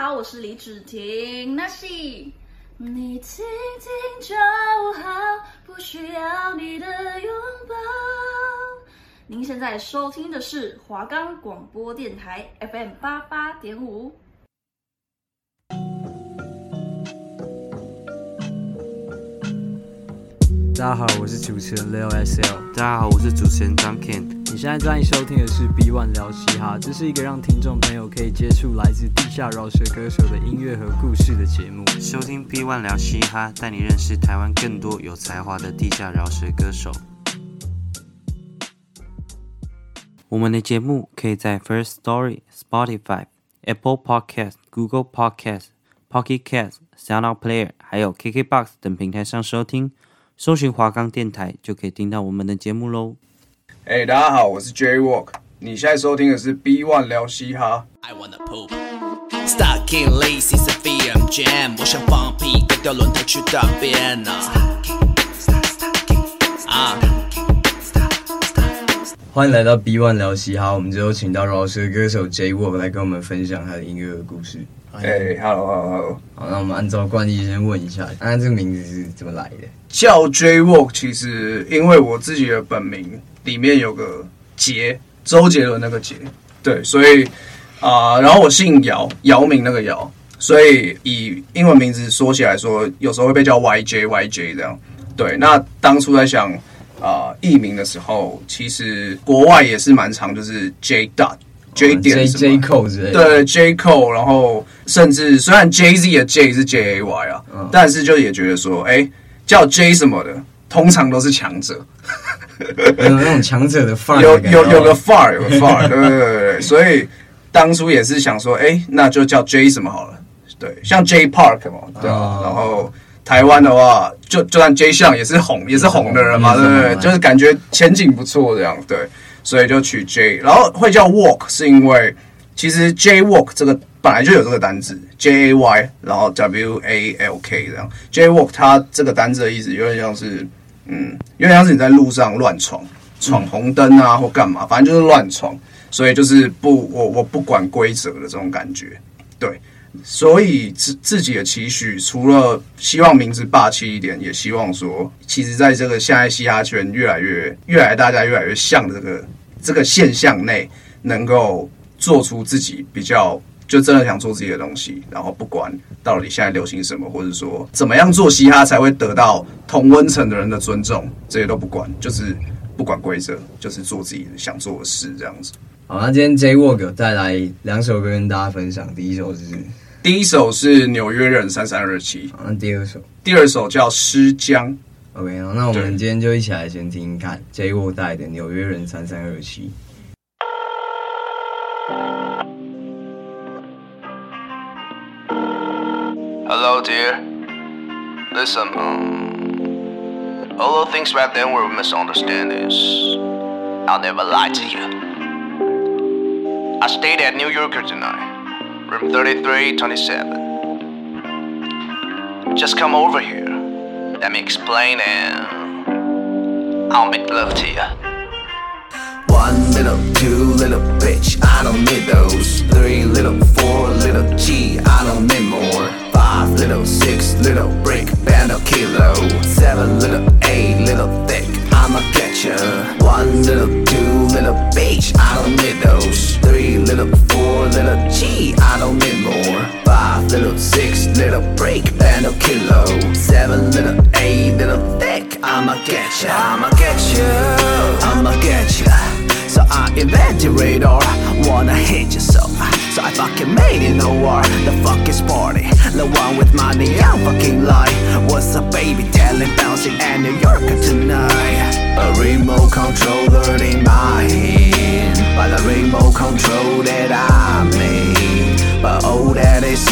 好，我是李芷婷，那是你听听就好，不需要你的拥抱。您现在收听的是华冈广播电台 FM 八八点五。大家好，我是主持人 Leo SL。大家好，我是主持人张 Ken。你现在在收听的是 B One 聊嘻哈，这是一个让听众朋友可以接触来自地下饶舌歌手的音乐和故事的节目。收听 B One 聊嘻哈，带你认识台湾更多有才华的地下饶舌歌手。我们的节目可以在 First Story、Spotify、Apple Podcast、Google Podcast、Pocket Cast、SoundOut Player，还有 KKBox 等平台上收听。搜寻华冈电台就可以听到我们的节目喽。哎，大家好，我是 J Walk，你现在收听的是 B One 聊嘻哈。I wanna poop. Stuck in lazy VM jam，我想放屁，改掉轮胎去大便呢。啊！欢迎来到 B One 聊嘻哈，我们最后请到饶舌歌手 J Walk 来跟我们分享他的音乐故事。哎、hey，Hello，Hello，Hello，好，那我们按照惯例先问一下，那这个名字是怎么来的？叫 J Walk，其实因为我自己的本名里面有个杰，周杰伦那个杰，对，所以啊、呃，然后我姓姚，姚明那个姚，所以以英文名字说起来说，有时候会被叫 YJ，YJ 这样。对，那当初在想啊、呃、艺名的时候，其实国外也是蛮常，就是 J Dot。J 点 J J Cole 之类的，对 J Cole，然后甚至虽然 Jay Z 的 J 是 J A Y 啊，嗯、但是就也觉得说，哎、欸，叫 J 什么的，通常都是强者，有那种强者的范儿，有有有个范儿，有个范儿，对对对对，所以当初也是想说，哎、欸，那就叫 J 什么好了，对，像 J Park 嘛，对啊，哦、然后台湾的话，就就算 J 项也是红，也是红的人嘛，对不对？就是感觉前景不错这样，对。所以就取 J，然后会叫 Walk，是因为其实 J Walk 这个本来就有这个单字 J A Y，然后 W A L K 这样。J Walk 它这个单字的意思有点像是，嗯，因为像是你在路上乱闯，闯红灯啊或干嘛，反正就是乱闯。所以就是不，我我不管规则的这种感觉，对。所以自自己的期许，除了希望名字霸气一点，也希望说，其实在这个现在嘻哈圈越来越、越来大家越来越像的这个这个现象内，能够做出自己比较就真的想做自己的东西，然后不管到底现在流行什么，或者说怎么样做嘻哈才会得到同温层的人的尊重，这些都不管，就是不管规则，就是做自己想做的事，这样子。好，那今天 J Walk 带来两首歌跟大家分享。第一首是，第一首是纽约人三三二七。那第二首，第二首叫诗江。OK，那我们今天就一起来先听听看 J Walk 带的纽约人三三二七。Hello, dear. Listen, um, all the things back then were misunderstandings. I'll never lie to you. I stayed at New Yorker tonight, room 3327. Just come over here. Let me explain and I'll make love to you. One little, two little bitch, I don't need those. Three little, four little G, I don't need more. Five little, six little brick, band a kilo. Seven little, eight little thick, I'ma get you. One little, two little bitch, I don't need those. Three little, four little G, I don't need more. Five little, six little break, band a kilo. Seven little, eight little thick, I'ma get ya. I'ma get you, I'ma get ya. So I invented radar, wanna hit you so. So I fucking made it no war. The fuck is party, the one with money, I'm fucking lie. What's a baby? Telling bouncing and New Yorker tonight. A remote controller in my hand, but the remote control that I made. But oh, that is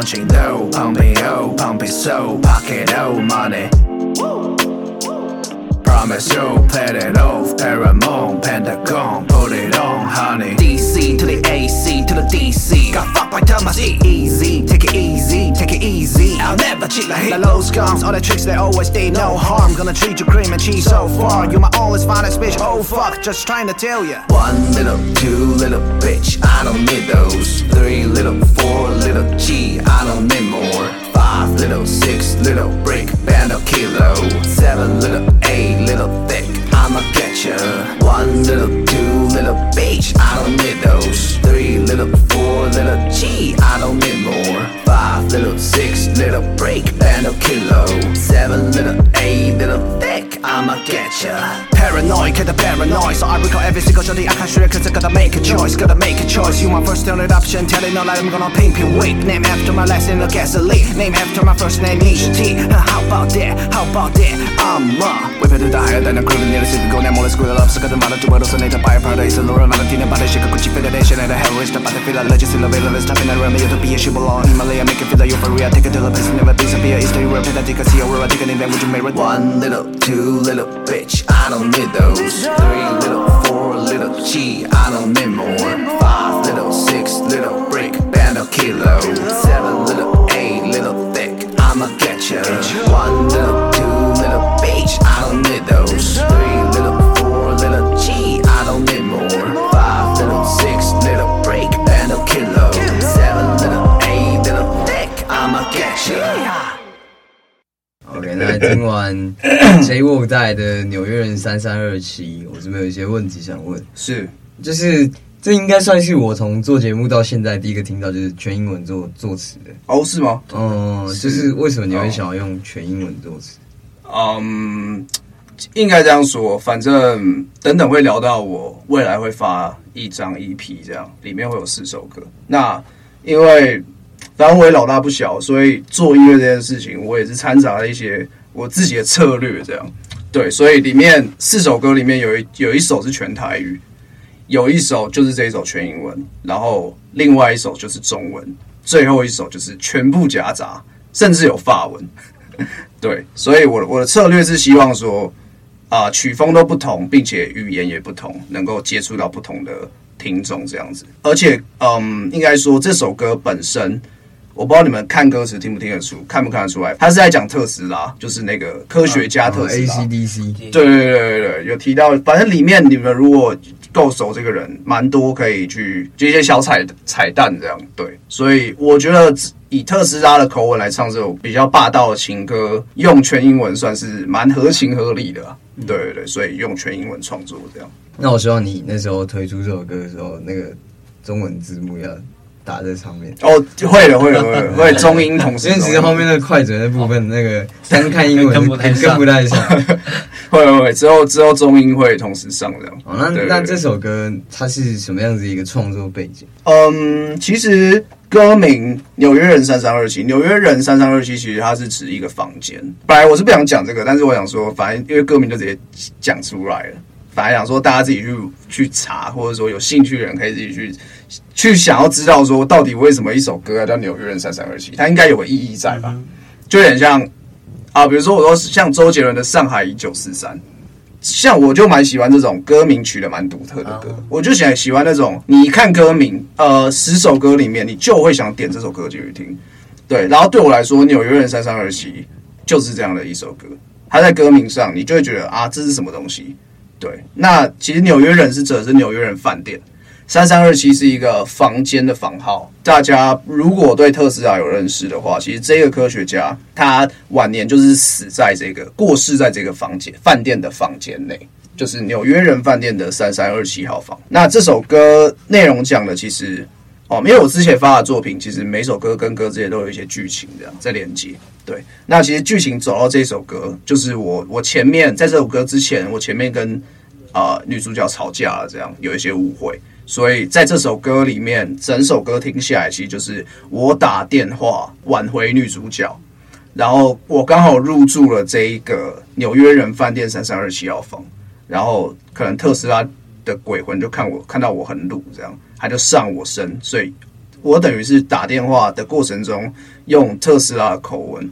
punching dough, pump it oh, pump it so, pocket oh, money promise you play it off. Paramount, Pentagon, put it on, honey. DC to the AC to the DC. Got fucked by Thomas E. Easy, take it easy, take it easy. I'll never cheat like hit. The low scums, all the tricks they always stay no harm. Gonna treat you cream and cheese so far. You my always finest bitch. Oh fuck, just trying to tell ya. One little, two little bitch. I don't need those. Three little, four little G. I don't need more. Five little, six little brick, band of kilo. Seven little, eight little thick. I'ma get ya. One little, two little bitch. I don't need those. Three little, four little G. I don't need more. Five little, six little brick, band of kilo. Seven little, eight little thick. I'ma get ya Paranoid, get the paranoid. So I recall every single shorty I can sure cause I gotta make a choice. Gotta make a choice. You my first only option. Telling no lie, I'm gonna pimp you wait. Name after my last name, no gasoline. Name after my first name, Nisha T. How about that? How about that? I'm a. 외배들 다 하여 다는 그룹은 예를 쓰고 내 몰래 스쿨을 없어가든 말은 두바로서 내가 바이어 파라다이스 로를 말은 뛰는 바다 시가 구찌 페데레이션 and a terrorist But I feel like legends in the veil of this Tapping around the utopia she belong Himalaya make it feel like euphoria Take it to the place never disappear It's the real pedatic I see aurora Taking in them would you marry One little, two little bitch I don't need those. Three little, four little G I don't need more. Five little, six little brick Band of kilo Seven little, eight little thick I'ma get ya. One little 听完 J Walk 带的纽约人三三二七，我这边有一些问题想问，是就是这应该算是我从做节目到现在第一个听到就是全英文做作词的。哦，是吗？嗯，就是为什么你会想要用全英文作词？嗯，应该这样说，反正等等会聊到我未来会发一张 EP，这样里面会有四首歌。那因为反正我也老大不小，所以做音乐这件事情，我也是掺杂了一些我自己的策略，这样对。所以里面四首歌里面有一有一首是全台语，有一首就是这一首全英文，然后另外一首就是中文，最后一首就是全部夹杂，甚至有法文。对，所以我的我的策略是希望说，啊、曲风都不同，并且语言也不同，能够接触到不同的听众这样子。而且，嗯，应该说这首歌本身，我不知道你们看歌词听不听得出，看不看得出来，他是在讲特斯拉，就是那个科学家特斯拉。啊啊、ACDC。对对对对对，有提到，反正里面你们如果够熟这个人，蛮多可以去接一些小彩彩蛋这样。对，所以我觉得。以特斯拉的口吻来唱这首比较霸道的情歌，用全英文算是蛮合情合理的，啊。对对对，所以用全英文创作这样。那我希望你那时候推出这首歌的时候，那个中文字幕要打在上面。哦，会了，会了，会的，会中英同时。因为其实后面那个快嘴的部分，那个单看英文跟不太跟不太像。会会会，之后之后中英会同时上这样。哦，那那这首歌它是什么样子一个创作背景？嗯，其实。歌名《纽约人三三二七》，纽约人三三二七，其实它是指一个房间。本来我是不想讲这个，但是我想说，反正因为歌名就直接讲出来了。反正想说大家自己去去查，或者说有兴趣的人可以自己去去想要知道说，到底为什么一首歌要叫《纽约人三三二七》，它应该有个意义在吧？就有点像啊，比如说我说像周杰伦的《上海一九四三》。像我就蛮喜欢这种歌名取的蛮独特的歌，我就喜喜欢那种你一看歌名，呃，十首歌里面你就会想点这首歌进去听，对。然后对我来说，《纽约人三三二七》就是这样的一首歌，它在歌名上你就会觉得啊，这是什么东西？对。那其实纽约人是指的是纽约人饭店。三三二七是一个房间的房号。大家如果对特斯拉有认识的话，其实这个科学家他晚年就是死在这个过世在这个房间饭店的房间内，就是纽约人饭店的三三二七号房。那这首歌内容讲的其实哦，因为我之前发的作品，其实每首歌跟歌之间都有一些剧情这样在连接。对，那其实剧情走到这首歌，就是我我前面在这首歌之前，我前面跟啊、女主角吵架了，这样有一些误会。所以在这首歌里面，整首歌听下来，其实就是我打电话挽回女主角，然后我刚好入住了这一个纽约人饭店三三二七号房，然后可能特斯拉的鬼魂就看我看到我很鲁，这样他就上我身，所以我等于是打电话的过程中用特斯拉的口吻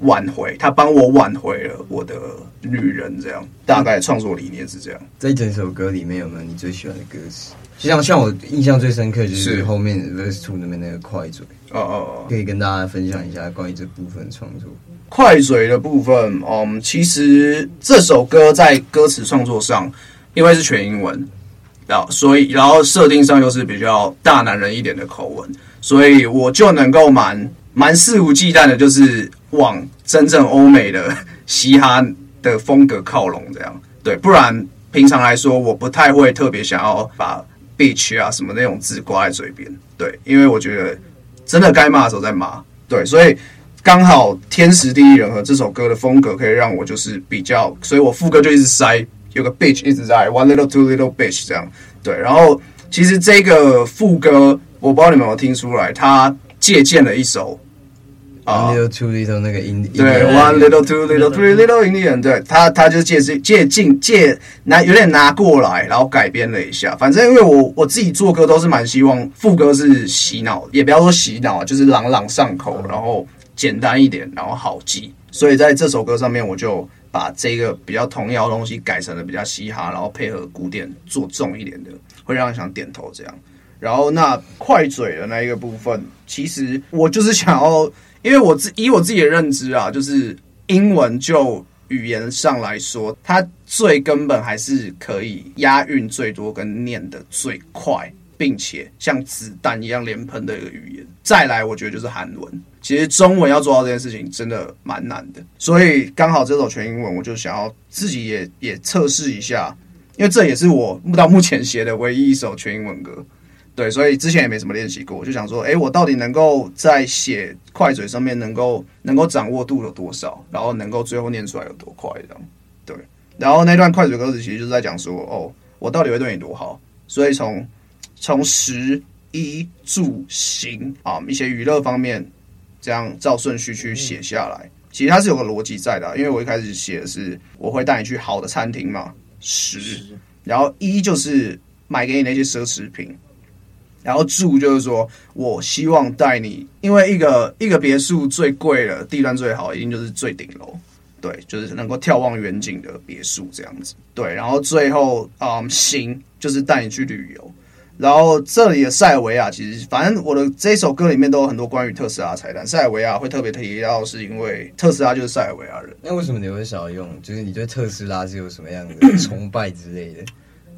挽回，他帮我挽回了我的女人，这样大概创作理念是这样。在整首歌里面有没有你最喜欢的歌词？就像像我印象最深刻就是后面 verse two 那边那个快嘴，哦哦哦，可以跟大家分享一下关于这部分创作。快嘴的部分，嗯，其实这首歌在歌词创作上，因为是全英文，然后所以然后设定上又是比较大男人一点的口吻，所以我就能够蛮蛮肆无忌惮的，就是往真正欧美的嘻哈的风格靠拢，这样。对，不然平常来说，我不太会特别想要把 bitch 啊什么那种字挂在嘴边，对，因为我觉得真的该骂的时候再骂，对，所以。刚好天时地利人和，这首歌的风格可以让我就是比较，所以我副歌就一直塞有个 bitch 一直在 one little two little bitch 这样，对。然后其实这个副歌我不知道你们有没有听出来，他借鉴了一首 one little two little 那个音，对 one little two little three little Indian，对他他就借借借近借拿有点拿过来，然后改编了一下。反正因为我我自己做歌都是蛮希望副歌是洗脑，也不要说洗脑，就是朗朗上口，然后。简单一点，然后好记，所以在这首歌上面，我就把这个比较童谣的东西改成了比较嘻哈，然后配合古典做重一点的，会让人想点头这样。然后那快嘴的那一个部分，其实我就是想要，因为我自以我自己的认知啊，就是英文就语言上来说，它最根本还是可以押韵最多跟念得最快，并且像子弹一样连喷的一个语言。再来，我觉得就是韩文。其实中文要做到这件事情真的蛮难的，所以刚好这首全英文，我就想要自己也也测试一下，因为这也是我到目前写的唯一一首全英文歌，对，所以之前也没什么练习过，我就想说，哎，我到底能够在写快嘴上面能够能够掌握度有多少，然后能够最后念出来有多快这样，对，然后那段快嘴歌词其实就是在讲说，哦，我到底会对你多好，所以从从食衣住行啊一些娱乐方面。这样照顺序去写下来，其实它是有个逻辑在的啊。因为我一开始写的是我会带你去好的餐厅嘛，食，然后一就是买给你那些奢侈品，然后住就是说我希望带你，因为一个一个别墅最贵的地段最好，一定就是最顶楼，对，就是能够眺望远景的别墅这样子，对，然后最后嗯，行就是带你去旅游。然后这里的塞尔维亚，其实反正我的这首歌里面都有很多关于特斯拉彩蛋。塞尔维亚会特别提到，是因为特斯拉就是塞尔维亚人。那为什么你会想要用？就是你对特斯拉是有什么样的崇拜之类的？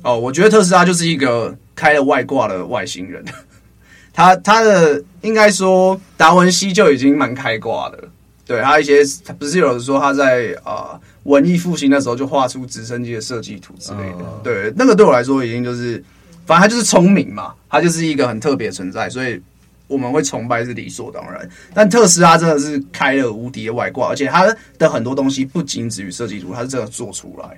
哦，我觉得特斯拉就是一个开了外挂的外星人。他他的应该说达文西就已经蛮开挂的。对他一些，他不是有人说他在啊、呃、文艺复兴的时候就画出直升机的设计图之类的。哦、对，那个对我来说已经就是。反正他就是聪明嘛，他就是一个很特别的存在，所以我们会崇拜是理所当然。但特斯拉真的是开了无敌的外挂，而且他的很多东西不仅止于设计图，他是真的做出来。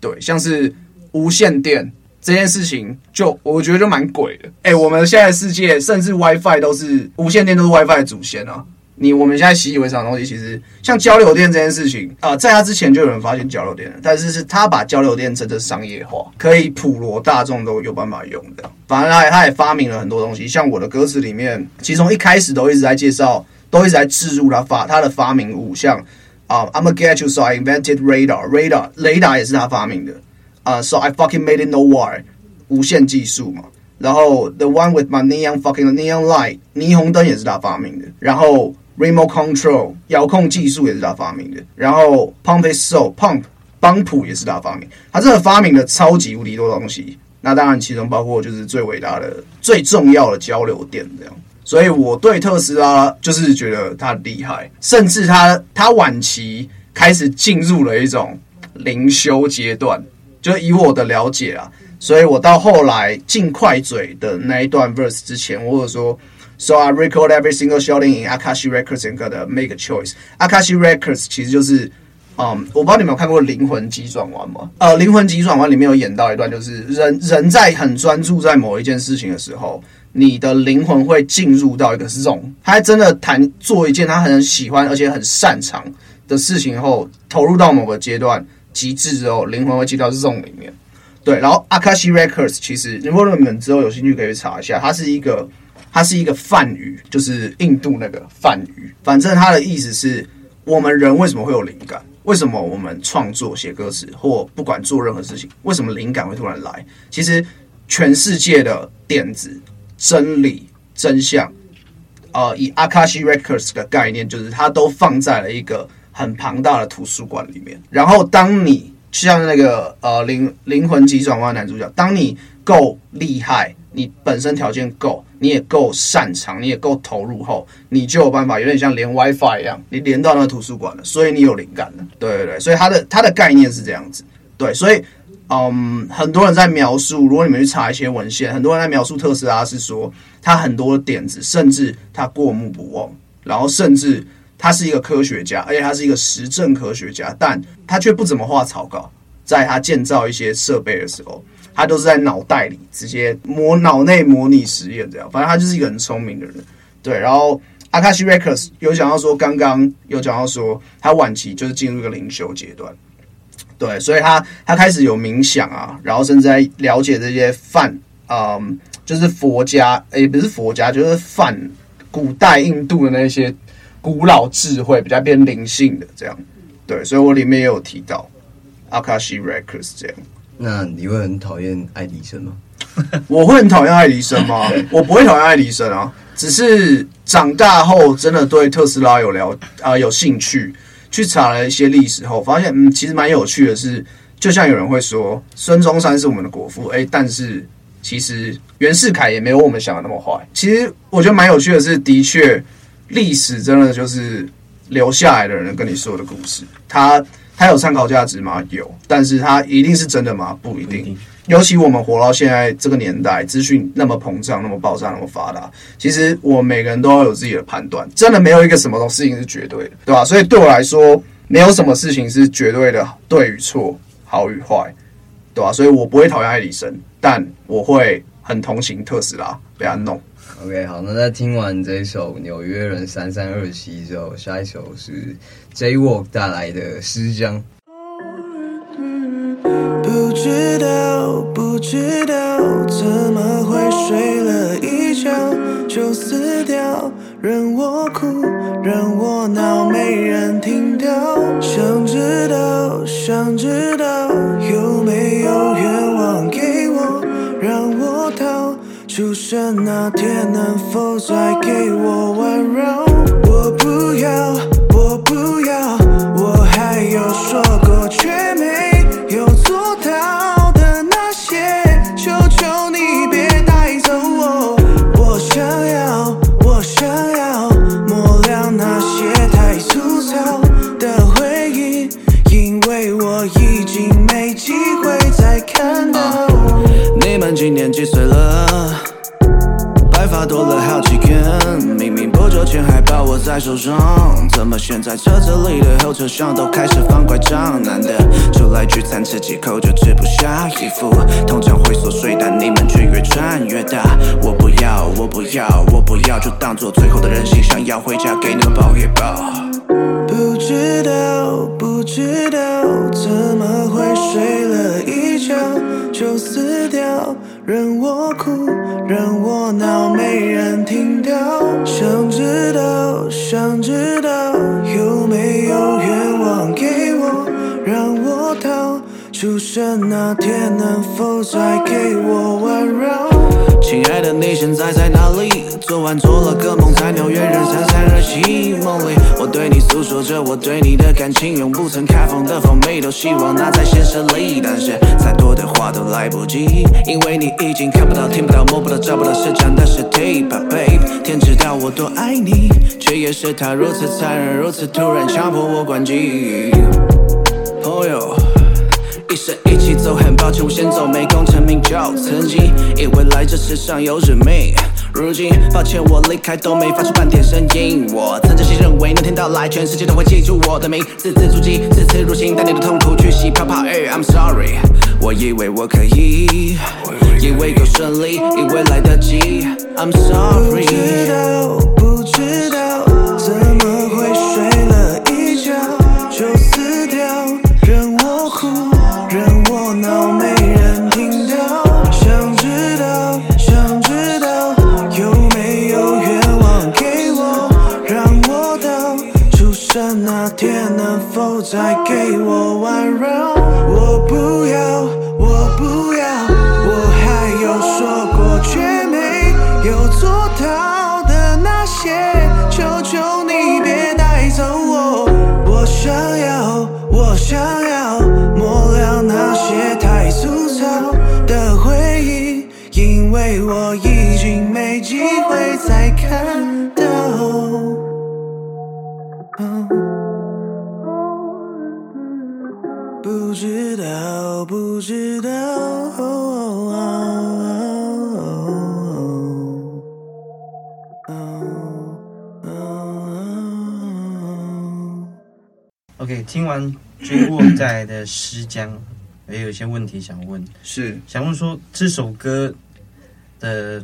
对，像是无线电这件事情，就我觉得就蛮鬼的。哎、我们现在的世界甚至 WiFi 都是无线电，都是 WiFi 的祖先啊。你我们现在习以为常的东西，其实像交流电这件事情啊、在他之前就有人发现交流电了，但是是他把交流电真正商业化，可以普罗大众都有办法用的。反正他也他也发明了很多东西，像我的歌词里面，其实从一开始都一直在介绍，都一直在置入他发他的发明物，像啊、，I'm a get you so I invented radar，radar 雷达也是他发明的啊、，So I fucking made it know why 无线技术嘛，然后 the one with my neon fucking neon light 霓虹灯也是他发明的，然后。Remote Control 遥控技术也是他发明的，然后 Pump is So Pump 帮浦也是他发明，他真的发明了超级无敌多东西。那当然其中包括就是最伟大的、最重要的交流电这样。所以我对特斯拉就是觉得他厉害，甚至他他晚期开始进入了一种灵修阶段，就以我的了解啊，所以我到后来进快嘴的那一段 verse 之前，或者说。So I record every single s h o t i n g in Akashi Records and gotta make a Choice，Akashi Records 其实就是，嗯，我不知道你们有看过《灵魂急转弯》吗？呃，《灵魂急转弯》里面有演到一段，就是人人在很专注在某一件事情的时候，你的灵魂会进入到一个 zone，他真的谈做一件他很喜欢而且很擅长的事情后，投入到某个阶段极致之后，灵魂会进到 zone 里面。对，然后 Akashic Records 其实如果你们之后有兴趣可以查一下，它是一个。它是一个梵语，就是印度那个梵语。反正它的意思是，我们人为什么会有灵感？为什么我们创作写歌词或不管做任何事情，为什么灵感会突然来？其实全世界的点子、真理、真相，呃，以 Akashic Records 的概念，就是它都放在了一个很庞大的图书馆里面。然后，当你像那个呃灵灵魂急转弯男主角，当你够厉害，你本身条件够。你也够擅长，你也够投入后，你就有办法，有点像连 WiFi 一样，你连到那个图书馆了，所以你有灵感了。对对对，所以它的它的概念是这样子。对，所以嗯，很多人在描述，如果你们去查一些文献，很多人在描述特斯拉是说，他很多点子，甚至他过目不忘，然后甚至他是一个科学家，而且他是一个实证科学家，但他却不怎么画草稿，在他建造一些设备的时候。他都是在脑袋里直接模脑内模拟实验这样，反正他就是一个很聪明的人，对。然后 Akashic Records 有讲到说，刚刚有讲到说，他晚期就是进入一个灵修阶段，对，所以他他开始有冥想啊，然后甚至在了解这些梵，嗯，就是佛家，也、不是佛家，就是梵，古代印度的那些古老智慧，比较偏灵性的这样，对。所以我里面也有提到 Akashic Records 这样。那你会很讨厌爱迪生吗？我会很讨厌爱迪生吗？我不会讨厌爱迪生啊，只是长大后真的对特斯拉有了啊、呃、有兴趣，去查了一些历史后，发现嗯其实蛮有趣的是，就像有人会说孙中山是我们的国父，诶、欸，但是其实袁世凯也没有我们想的那么坏。其实我觉得蛮有趣的是，的确历史真的就是留下来的人跟你说的故事，它。它有参考价值吗？有，但是它一定是真的吗？不一定。尤其我们活到现在这个年代，资讯那么膨胀、那么爆炸、那么发达，其实我们每个人都要有自己的判断。真的没有一个什么东西事情是绝对的，对吧？所以对我来说，没有什么事情是绝对的对与错、好与坏，对吧？所以我不会讨厌爱迪生，但我会很同情特斯拉被他弄。OK，好，那在听完这一首《纽约人三三二七》之后，下一首是 J.WALK 带来的《尸僵》。不知道，不知道，怎么会睡了一觉就死掉？任我哭，任我闹，没人听到。想知道，出生那天能否再给我温柔？我不要，我不要，我还有说过却没多了好几根，明明不久前还抱我在手上，怎么现在车子里的后车厢都开始放拐杖？难得出来聚餐吃几口就吃不下一副，通常会锁睡，但你们却越穿越大。我不要，我不要，我不要，就当做最后的任性，想要回家给你们抱一抱。不知道，不知道，怎么会睡了一觉就死掉？任我哭，任我闹，没人听到。想知道，想知道，有没有愿望给我，让我逃。出生那天能否再给我温柔？亲爱的，你现在在哪里？昨晚做了个梦，在纽约人三三二七梦里，我对你诉说着我对你的感情，用不曾开封的风味，都希望那在现实里。但是再多的话都来不及，因为你已经看不到、听不到、摸不到、找不到是真的实体。But babe，天知道我多爱你，却也是他如此残忍，如此突然，强迫我关机。一起走，很抱歉我先走，没功成名就。曾经以为来这世上有使命，如今抱歉我离开都没发出半点声音。我曾真心认为那天到来，全世界都会记住我的名，字字珠玑，字字入心，带你的痛苦去洗泡泡。，I'm sorry，我以为我可以，以为够顺利，以为来得及。I'm sorry，不知道，不知道。来给我温柔。我不要，听完 J.WORK 带来的《诗江》，也有一些问题想问，是想问说这首歌的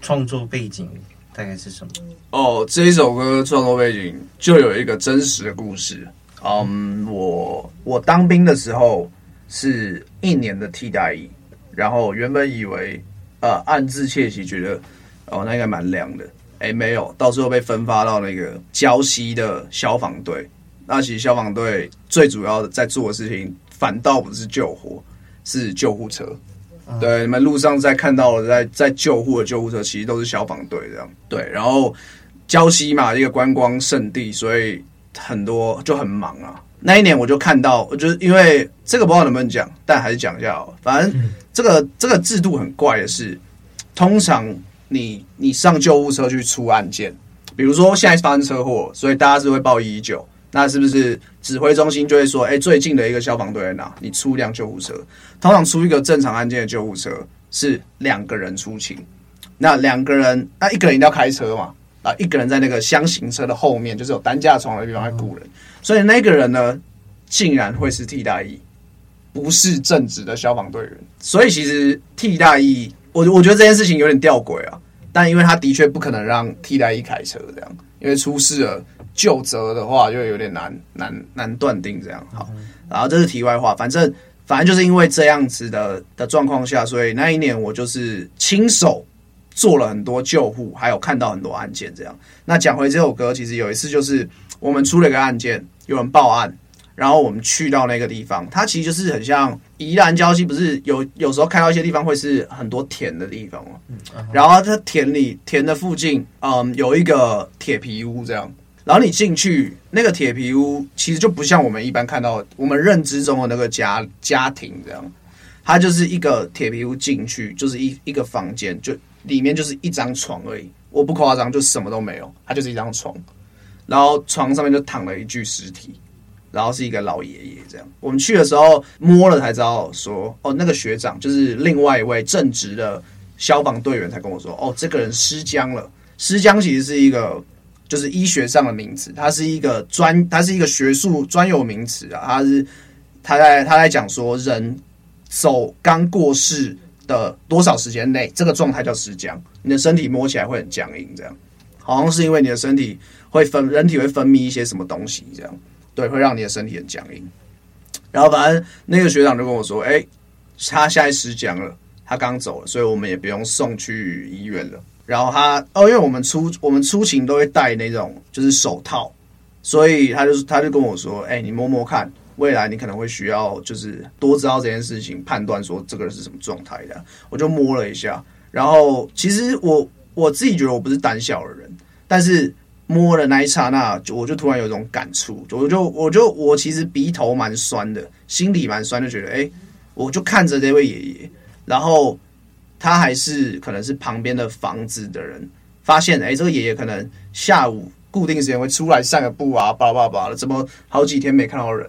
创作背景大概是什么？哦，这一首歌创作背景就有一个真实的故事。嗯，我我当兵的时候是一年的替代役，然后原本以为呃暗自窃喜，觉得哦那应该蛮凉的，哎没有，到时候被分发到那个礁溪的消防队。那其实消防队最主要的在做的事情，反倒不是救火，是救护车。对，你们路上在看到的在在救护的救护车，其实都是消防队这样。对，然后礁溪嘛，一个观光胜地，所以。很多就很忙啊。那一年我就看到，我就是因为这个不知道能不能讲，但还是讲一下哦。反正这个这个制度很怪的是，通常你你上救护车去出案件，比如说现在发生车祸，所以大家是会报一一九，那是不是指挥中心就会说，哎，最近的一个消防队在哪？你出一辆救护车。通常出一个正常案件的救护车是两个人出勤，那两个人，那一个人一定要开车嘛。啊，一个人在那个厢型车的后面，就是有担架床的地方在雇人，所以那个人呢，竟然会是替代役，不是正职的消防队员。所以其实替代役，我我觉得这件事情有点吊诡啊。但因为他的确不可能让替代役开车这样，因为出事了就责的话，就有点难难难断定这样。好，然后这是题外话，反正反正就是因为这样子的的状况下，所以那一年我就是亲手。做了很多救护，还有看到很多案件，这样。那讲回这首歌，其实有一次就是我们出了一个案件，有人报案，然后我们去到那个地方，它其实就是很像宜兰礁溪，不是有有时候看到一些地方会是很多田的地方吗？嗯，然后它田里田的附近，嗯，有一个铁皮屋这样。然后你进去那个铁皮屋，其实就不像我们一般看到我们认知中的那个家家庭这样，它就是一个铁皮屋进去就是一一个房间就。里面就是一张床而已，我不夸张，就什么都没有，它就是一张床，然后床上面就躺了一具尸体，然后是一个老爷爷这样。我们去的时候摸了才知道说，哦，那个学长就是另外一位正职的消防队员才跟我说，哦，这个人尸僵了。尸僵其实是一个就是医学上的名词，它是一个专，它是一个学术专有名词啊，它是他在他在讲说人走刚过世。的多少时间内，这个状态叫尸僵，你的身体摸起来会很僵硬，这样，好像是因为你的身体会分，人体会分泌一些什么东西，这样，对，会让你的身体很僵硬。然后反正那个学长就跟我说，哎、他现在尸僵了，他刚走了，所以我们也不用送去医院了。然后他哦，因为我们出我们出勤都会戴那种就是手套，所以他就他就跟我说，哎、你摸摸看。未来你可能会需要，就是多知道这件事情，判断说这个人是什么状态的。我就摸了一下，然后其实我我自己觉得我不是胆小的人，但是摸了那一刹那，我就突然有一种感触，我就我就我其实鼻头蛮酸的，心里蛮酸，就觉得哎，我就看着这位爷爷，然后他还是可能是旁边的房子的人，发现哎，这个爷爷可能下午固定时间会出来散个步啊，叭叭叭的，怎么好几天没看到人？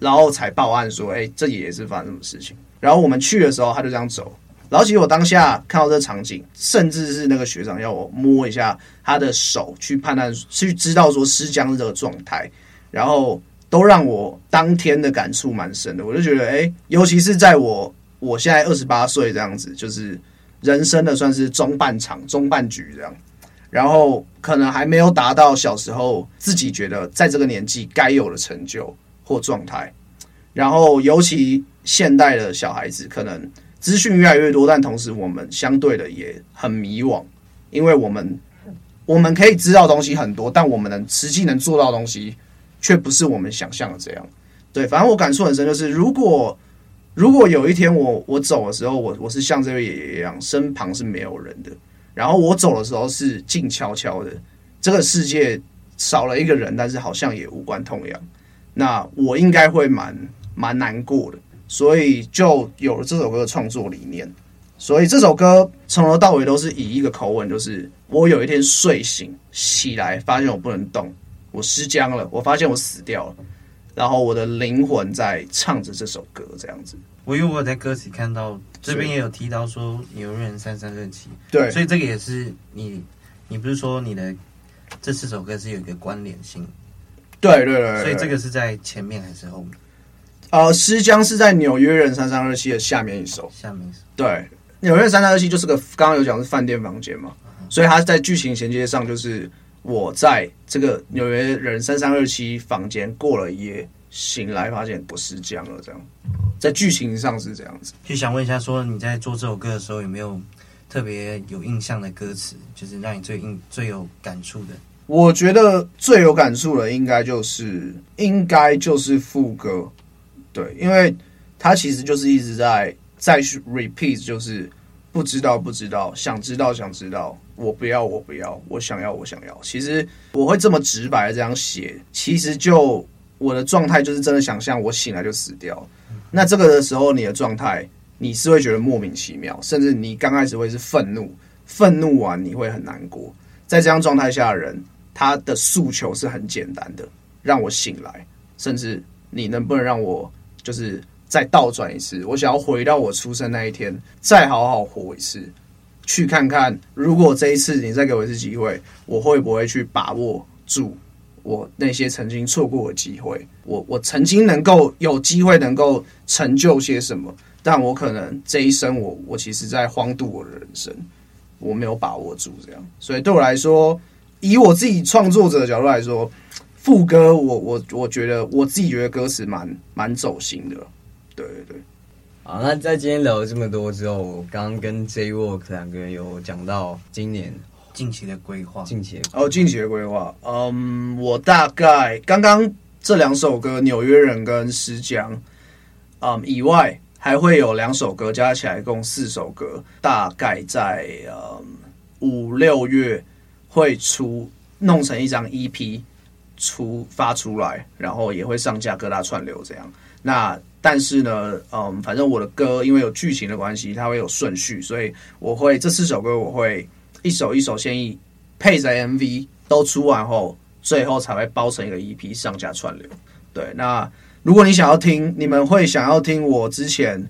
然后才报案说：“哎，这也是发生什么事情？”然后我们去的时候，他就这样走。然后其实我当下看到这个场景，甚至是那个学长要我摸一下他的手，去判断、去知道说尸僵这个状态，然后都让我当天的感触蛮深的。我就觉得，哎，尤其是在我我现在二十八岁这样子，就是人生的算是中半场、中半局这样，然后可能还没有达到小时候自己觉得在这个年纪该有的成就。或状态，然后尤其现代的小孩子，可能资讯越来越多，但同时我们相对的也很迷惘，因为我们我们可以知道东西很多，但我们能实际能做到东西，却不是我们想象的这样。对，反正我感触很深，就是如果如果有一天我我走的时候，我我是像这位爷爷一样，身旁是没有人的，然后我走的时候是静悄悄的，这个世界少了一个人，但是好像也无关痛痒，那我应该会蛮蛮难过的，所以就有了这首歌的创作理念。所以这首歌从头到尾都是以一个口吻，就是我有一天睡醒起来，发现我不能动，我失僵了，我发现我死掉了，然后我的灵魂在唱着这首歌，这样子。我因为我在歌词看到这边也有提到说纽约人三三二七，对，所以这个也是你，你不是说你的这四首歌是有一个关联性？对对对，对，所以这个是在前面还是后面？呃，失僵是在纽约人三三二七的下面一首，下面一首，对。纽约三三二七就是个刚刚有讲是饭店房间嘛，所以它在剧情衔接上就是我在这个纽约人三三二七房间过了一夜，醒来发现不是这样了，这样在剧情上是这样子。就想问一下，说你在做这首歌的时候有没有特别有印象的歌词，就是让你最印最有感触的？我觉得最有感触的应该就是应该就是副歌，对，因为它其实就是一直在。再去 repeat 就是不知道不知道，想知道想知道，我不要我不要，我想要我想要。其实我会这么直白的这样写，其实就我的状态就是真的想象我醒来就死掉。那这个的时候，你的状态你是会觉得莫名其妙，甚至你刚开始会是愤怒，愤怒完你会很难过。在这样状态下的人，他的诉求是很简单的，让我醒来，甚至你能不能让我就是。再倒转一次，我想要回到我出生那一天，再好好活一次，去看看，如果这一次你再给我一次机会，我会不会去把握住我那些曾经错过的机会？我我曾经能够有机会能够成就些什么？但我可能这一生我，我其实在荒度我的人生，我没有把握住这样。所以对我来说，以我自己创作者的角度来说，副歌我我我觉得我自己觉得歌词蛮蛮走心的。对对对，好，那在今天聊了这么多之后，我刚刚跟 J Walk 两个人有讲到今年近期的规划，近期哦，近期的规划，嗯，我大概刚刚这两首歌《纽约人》跟《失僵》，嗯，以外还会有两首歌，加起来共四首歌，大概在嗯五六月会出，弄成一张 EP 出发出来，然后也会上架各大串流这样。那但是呢，嗯，反正我的歌因为有剧情的关系，它会有顺序，所以我会这四首歌我会一首一首先以配着 MV 都出完后，最后才会包成一个 EP 上架串流。对，那如果你想要听，你们会想要听我之前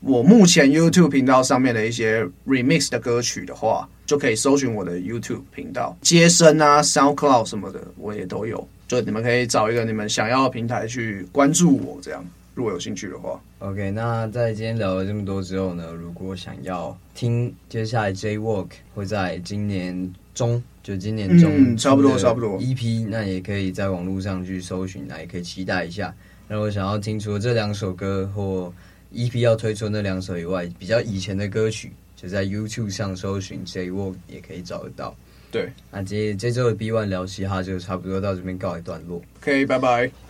我目前 YouTube 频道上面的一些 Remix 的歌曲的话，就可以搜寻我的 YouTube 频道，街声啊、SoundCloud 什么的，我也都有。就你们可以找一个你们想要的平台去关注我，这样。如果有兴趣的话，OK。那在今天聊了这么多之后呢，如果想要听接下来 J Walk 会在今年中，就今年中、嗯、差不多差不多 EP，那也可以在网络上去搜寻，那也可以期待一下。那我想要听除了这两首歌或 EP 要推出那两首以外，比较以前的歌曲，就在 YouTube 上搜寻 J Walk 也可以找得到。对，那这这周的 B One 聊嘻哈就差不多到这边告一段落。OK，拜拜。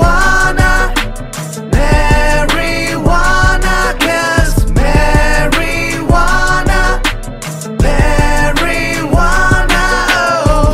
wanna